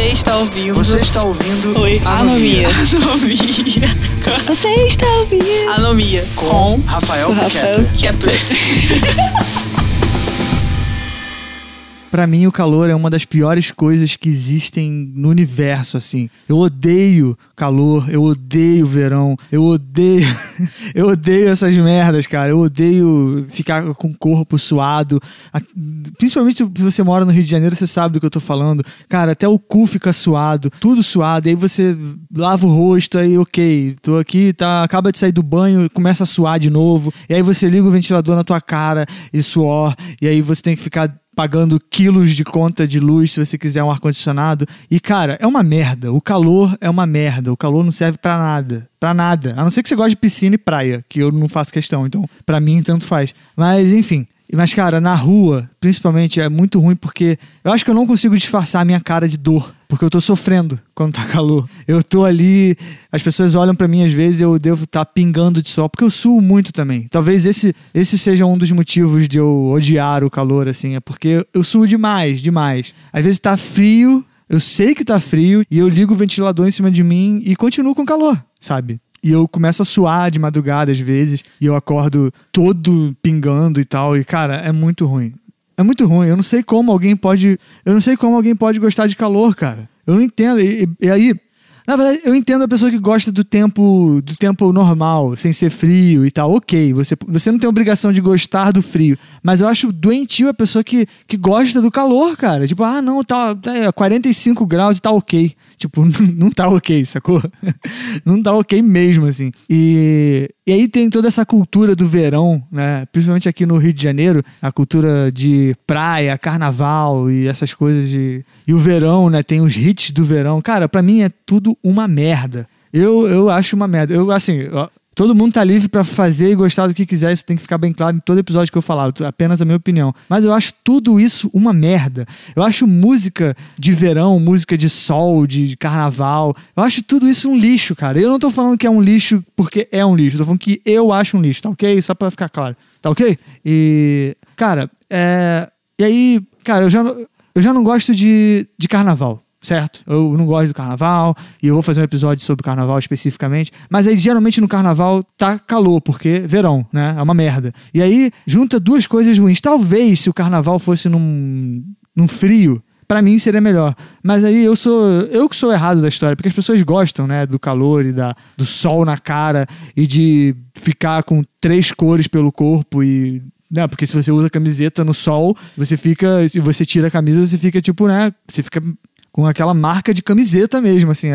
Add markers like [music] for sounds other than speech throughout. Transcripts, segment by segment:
Você está ouvindo. Você está ouvindo Oi, Anomia. Anomia. Você está ouvindo? Anomia. com Rafael Rafael Kepler. [laughs] Kepler. Pra mim, o calor é uma das piores coisas que existem no universo, assim. Eu odeio calor, eu odeio verão, eu odeio. [laughs] eu odeio essas merdas, cara. Eu odeio ficar com o corpo suado. Principalmente se você mora no Rio de Janeiro, você sabe do que eu tô falando. Cara, até o cu fica suado, tudo suado. E aí você lava o rosto, aí, ok, tô aqui, tá, acaba de sair do banho, começa a suar de novo. E aí você liga o ventilador na tua cara e suor. E aí você tem que ficar pagando quilos de conta de luz se você quiser um ar-condicionado. E, cara, é uma merda. O calor é uma merda. O calor não serve pra nada. Pra nada. A não ser que você goste de piscina e praia, que eu não faço questão. Então, pra mim, tanto faz. Mas, enfim. Mas, cara, na rua, principalmente, é muito ruim porque eu acho que eu não consigo disfarçar a minha cara de dor. Porque eu tô sofrendo quando tá calor. Eu tô ali, as pessoas olham pra mim às vezes eu devo estar pingando de sol, porque eu suo muito também. Talvez esse, esse seja um dos motivos de eu odiar o calor, assim, é porque eu suo demais, demais. Às vezes tá frio, eu sei que tá frio, e eu ligo o ventilador em cima de mim e continuo com calor, sabe? E eu começo a suar de madrugada às vezes, e eu acordo todo pingando e tal, e cara, é muito ruim. É muito ruim. Eu não sei como alguém pode. Eu não sei como alguém pode gostar de calor, cara. Eu não entendo. E, e- e aí. Na verdade, eu entendo a pessoa que gosta do tempo do tempo normal, sem ser frio e tal. Ok, você, você não tem obrigação de gostar do frio. Mas eu acho doentio a pessoa que, que gosta do calor, cara. Tipo, ah, não, tá, tá é, 45 graus e tá ok. Tipo, [laughs] não tá ok, sacou? [laughs] não tá ok mesmo, assim. E, e aí tem toda essa cultura do verão, né? Principalmente aqui no Rio de Janeiro, a cultura de praia, carnaval e essas coisas de. E o verão, né? Tem os hits do verão. Cara, pra mim é tudo uma merda. Eu, eu acho uma merda. Eu, assim, todo mundo tá livre pra fazer e gostar do que quiser. Isso tem que ficar bem claro em todo episódio que eu falar. Apenas a minha opinião. Mas eu acho tudo isso uma merda. Eu acho música de verão, música de sol, de, carnaval. Eu acho tudo isso um lixo, cara. Eu não tô falando que é um lixo porque é um lixo. Eu tô falando que eu acho um lixo, tá ok? Só pra ficar claro. Tá ok? E, cara, é. E aí, cara, eu já, eu já não gosto de, de carnaval. Certo? Eu não gosto do carnaval e eu vou fazer um episódio sobre carnaval especificamente. Mas aí, geralmente, no carnaval tá calor, porque verão, né? É uma merda. E aí, junta duas coisas ruins. Talvez se o carnaval fosse num, num frio, Pra mim seria melhor. Mas aí eu sou eu que sou errado da história, porque as pessoas gostam, né, do calor e da, do sol na cara e de ficar com três cores pelo corpo e né, porque se você usa camiseta no sol, você fica, se você tira a camisa, você fica tipo, né, você fica com aquela marca de camiseta mesmo, assim.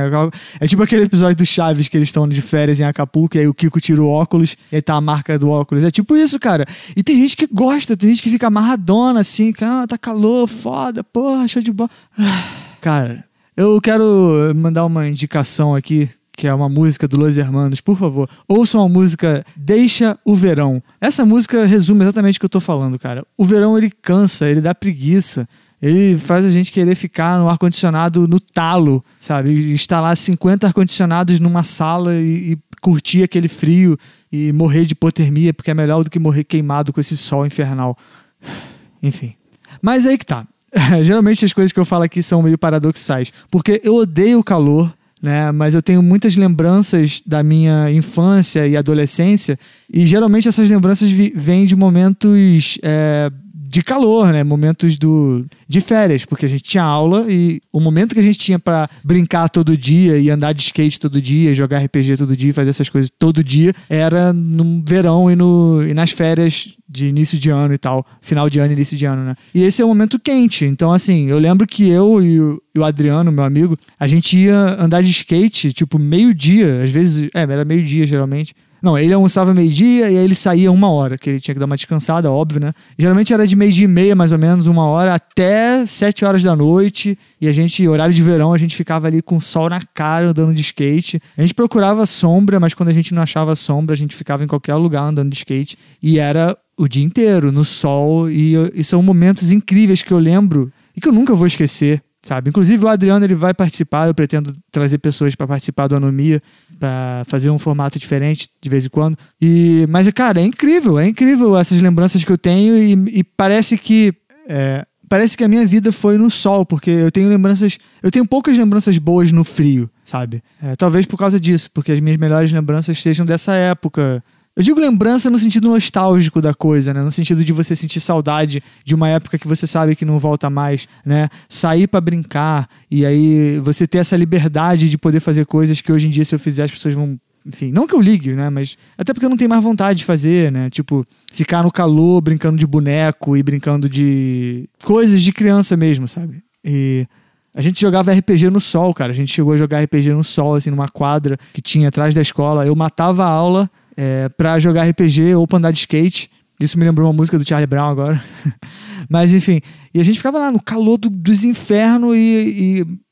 É, tipo aquele episódio do Chaves que eles estão de férias em Acapulco e aí o Kiko tira o óculos e aí tá a marca do óculos. É tipo isso, cara. E tem gente que gosta, tem gente que fica amarradona, assim, que ah, tá calor, foda, porra, show de bola. [sighs] Cara, eu quero mandar uma indicação aqui. Que é uma música do Los Hermanos, por favor, ouçam a música Deixa o Verão. Essa música resume exatamente o que eu tô falando, cara. O verão ele cansa, ele dá preguiça. Ele faz a gente querer ficar no ar-condicionado no talo, sabe? Instalar 50 ar-condicionados numa sala e, e curtir aquele frio e morrer de hipotermia, porque é melhor do que morrer queimado com esse sol infernal. [sighs] Enfim. Mas aí que tá. [laughs] Geralmente as coisas que eu falo aqui são meio paradoxais. Porque eu odeio o calor, né? Mas eu tenho muitas lembranças da minha infância e adolescência. E geralmente essas lembranças vêm de momentos é, de calor, né? Momentos do, de férias, porque a gente tinha aula e o momento que a gente tinha pra brincar todo dia e andar de skate todo dia, jogar RPG todo dia, fazer essas coisas todo dia, era no verão e, no, e nas férias de início de ano e tal, final de ano e início de ano, né? E esse é o momento quente. Então, assim, eu lembro que eu e o, e o Adriano, meu amigo, a gente ia andar de skate, tipo, meio-dia, às vezes, é, era meio-dia geralmente. Não, ele almoçava meio-dia e aí ele saía uma hora, que ele tinha que dar uma descansada, óbvio, né? Geralmente era de meio-dia e meia, mais ou menos, uma hora, até sete horas da noite. E a gente, horário de verão, a gente ficava ali com sol na cara, andando de skate. A gente procurava sombra, mas quando a gente não achava sombra, a gente ficava em qualquer lugar andando de skate. E era o dia inteiro, no sol. E, e são momentos incríveis que eu lembro e que eu nunca vou esquecer. Sabe? Inclusive o Adriano ele vai participar, eu pretendo trazer pessoas para participar do Anomia, para fazer um formato diferente de vez em quando. E mas cara, é incrível, é incrível essas lembranças que eu tenho e, e parece que é, parece que a minha vida foi no sol, porque eu tenho lembranças. Eu tenho poucas lembranças boas no frio, sabe? É, talvez por causa disso, porque as minhas melhores lembranças sejam dessa época. Eu digo lembrança no sentido nostálgico da coisa, né? No sentido de você sentir saudade de uma época que você sabe que não volta mais, né? Sair pra brincar e aí você ter essa liberdade de poder fazer coisas que hoje em dia, se eu fizer, as pessoas vão. Enfim, não que eu ligue, né? Mas até porque eu não tenho mais vontade de fazer, né? Tipo, ficar no calor brincando de boneco e brincando de coisas de criança mesmo, sabe? E a gente jogava RPG no sol, cara. A gente chegou a jogar RPG no sol, assim, numa quadra que tinha atrás da escola. Eu matava a aula é, pra jogar RPG ou pra andar de skate. Isso me lembrou uma música do Charlie Brown agora. [laughs] Mas enfim, e a gente ficava lá no calor do- dos infernos e,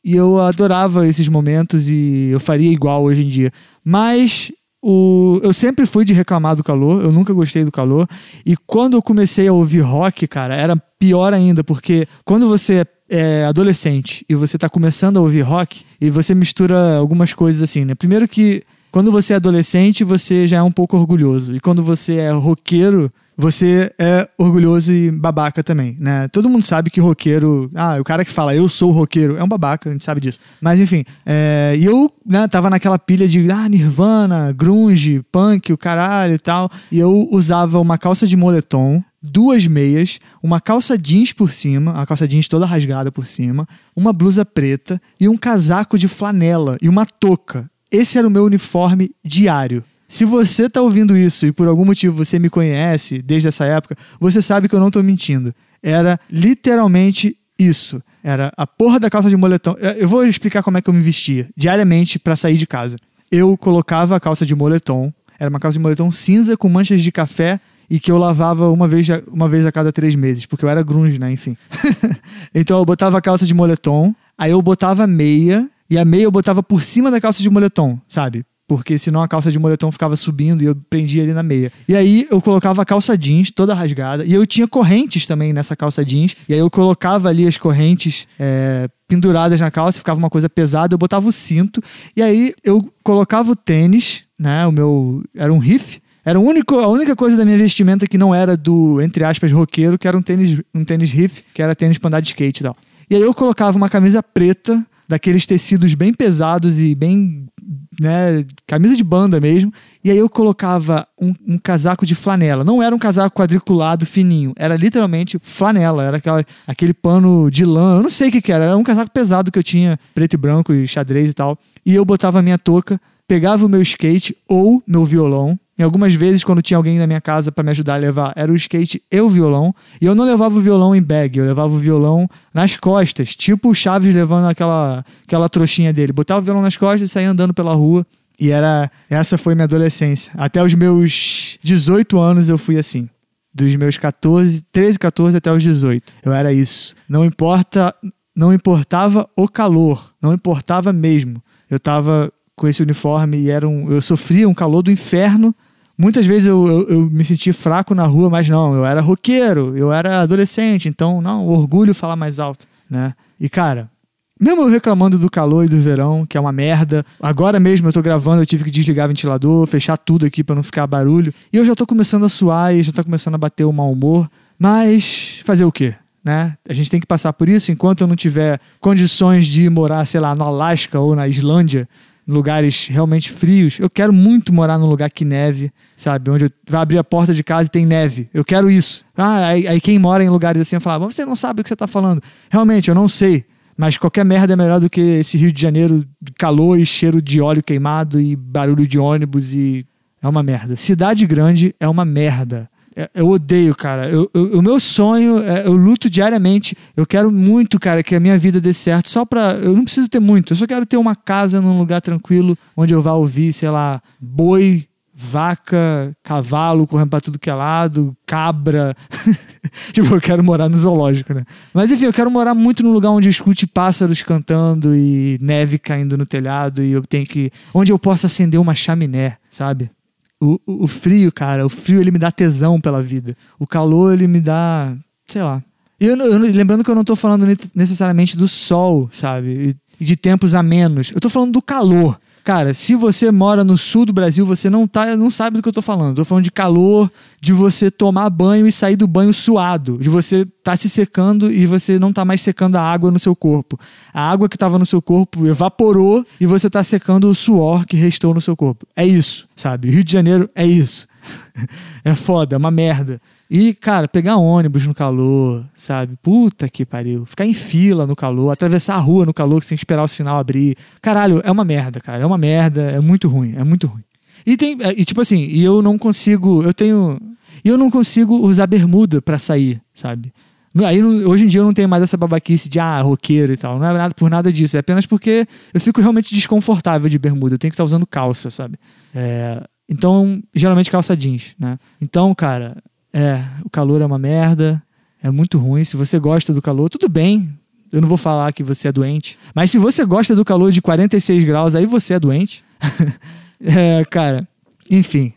e, e eu adorava esses momentos e eu faria igual hoje em dia. Mas o, eu sempre fui de reclamar do calor, eu nunca gostei do calor. E quando eu comecei a ouvir rock, cara, era pior ainda, porque quando você é adolescente e você tá começando a ouvir rock e você mistura algumas coisas assim, né? Primeiro que quando você é adolescente, você já é um pouco orgulhoso. E quando você é roqueiro, você é orgulhoso e babaca também, né? Todo mundo sabe que roqueiro. Ah, o cara que fala eu sou roqueiro é um babaca, a gente sabe disso. Mas enfim, é, e eu né, tava naquela pilha de ah, Nirvana, grunge, punk, o caralho e tal. E eu usava uma calça de moletom, duas meias, uma calça jeans por cima, a calça jeans toda rasgada por cima, uma blusa preta e um casaco de flanela e uma touca. Esse era o meu uniforme diário. Se você tá ouvindo isso e por algum motivo você me conhece desde essa época, você sabe que eu não tô mentindo. Era literalmente isso. Era a porra da calça de moletom. Eu- vou explicar como é que eu me vestia diariamente pra sair de casa. Eu colocava a calça de moletom, era uma calça de moletom cinza com manchas de café e que eu lavava uma vez, uma vez a cada três meses, porque eu era grunge, né? Enfim. [laughs] então eu botava a calça de moletom, aí eu botava meia, e a meia eu botava por cima da calça de moletom, sabe? Porque senão a calça de moletom ficava subindo e eu prendia ali na meia. E aí eu colocava a calça jeans toda rasgada. E eu tinha correntes também nessa calça jeans. E aí eu colocava ali as correntes é, penduradas na calça, ficava uma coisa pesada. Eu botava o cinto. E aí eu colocava o tênis, né? O meu. Era um riff. Era único, a única coisa da minha vestimenta que não era do, entre aspas, roqueiro, que era um tênis, um tênis riff, que era tênis pra andar de skate e tal. E aí eu colocava uma camisa preta, daqueles tecidos bem pesados e bem, né, camisa de banda mesmo. E aí eu colocava um, um casaco de flanela. Não era um casaco quadriculado fininho, era literalmente flanela, era aquela, aquele pano de lã, eu não sei o que que era, era um casaco pesado que eu tinha, preto e branco e xadrez e tal. E eu botava a minha touca, pegava o meu skate ou meu violão. Em algumas vezes, quando tinha alguém na minha casa pra me ajudar a levar, era o skate e o violão. E eu não levava o violão em bag, eu levava o violão nas costas, tipo o Chaves levando aquela, aquela trouxinha dele. Botava o violão nas costas e saía andando pela rua. E era essa foi minha adolescência. Até os meus 18 anos eu fui assim. Dos meus 14, 13, 14 até os 18. Eu era isso. Não importa, não importava o calor, não importava mesmo. Eu tava com esse uniforme e era um, eu sofria um calor do inferno. Muitas vezes eu, eu, eu me sentia fraco na rua, mas não, eu era roqueiro, eu era adolescente, então não, orgulho falar mais alto, né? E cara, mesmo eu reclamando do calor e do verão, que é uma merda, agora mesmo eu tô gravando, eu tive que desligar o ventilador, fechar tudo aqui pra não ficar barulho, e eu já tô começando a suar e já tá começando a bater o mau humor, mas fazer o quê? Né? A gente tem que passar por isso enquanto eu não tiver condições de morar, sei lá, no Alasca ou na Islândia, lugares realmente frios. Eu quero muito morar num lugar que neve, sabe? Onde vai abrir a porta de casa e tem neve. Eu quero isso. Ah, aí, aí quem mora em lugares assim vai falar, "Mas você não sabe o que você tá falando. Realmente, eu não sei. Mas qualquer merda é melhor do que esse Rio de Janeiro, calor e cheiro de óleo queimado e barulho de ônibus e. É uma merda. Cidade grande é uma merda. É- Eu odeio, cara. Eu- eu- o meu sonho, é, eu luto diariamente. Eu quero muito, cara, que a minha vida dê certo. Só pra. Eu não preciso ter muito. Eu só quero ter uma casa num lugar tranquilo, onde eu vá ouvir, sei lá, boi, vaca, cavalo correndo pra tudo que é lado, cabra. [laughs] tipo, eu quero morar no zoológico, né? Mas enfim, eu quero morar muito num lugar onde eu escute pássaros cantando e neve caindo no telhado e eu tenho que. onde eu possa acender uma chaminé, sabe? O, o, frio, cara, o frio ele me dá tesão pela vida. O calor ele me dá, sei lá. E eu, eu lembrando que eu não tô falando ne- necessariamente do sol, sabe? E de tempos a menos. Eu tô falando do calor. Cara, se você mora no sul do Brasil, você não, tá, não sabe do que eu tô falando. Tô falando de calor, de você tomar banho e sair do banho suado, de você tá se secando e você não tá mais secando a água no seu corpo. A água que tava no seu corpo evaporou e você tá secando o suor que restou no seu corpo. É isso, sabe? Rio de Janeiro é isso. [laughs] é foda, é uma merda. E, cara, pegar ônibus no calor, sabe? Puta que pariu. Ficar em fila no calor, atravessar a rua no calor que esperar o sinal abrir. Caralho, é uma merda, cara. É uma merda, é muito ruim, é muito ruim. E tem, e tipo assim, e eu não consigo, eu tenho, e eu não consigo usar bermuda pra sair, sabe? Aí, hoje em dia eu não tenho mais essa babaquice de ah, roqueiro e tal. Não é nada por nada disso. É apenas porque eu fico realmente desconfortável de bermuda. Eu tenho que estar usando calça, sabe? É, então, geralmente calça jeans, né? Então, cara, é, o calor é uma merda, é muito ruim. Se você gosta do calor, tudo bem. Eu não vou falar que você é doente. Mas se você gosta do calor de 46 graus, aí você é doente. [laughs] é, cara, enfim.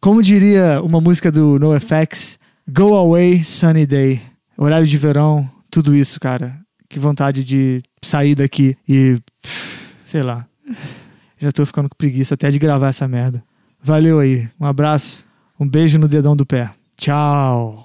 Como diria uma música do NoFX, Go Away Sunny Day. Horário de verão, tudo isso, cara. Que vontade de sair daqui e. Sei lá. Já tô ficando com preguiça até de gravar essa merda. Valeu aí. Um abraço. Um beijo no dedão do pé. Ciao.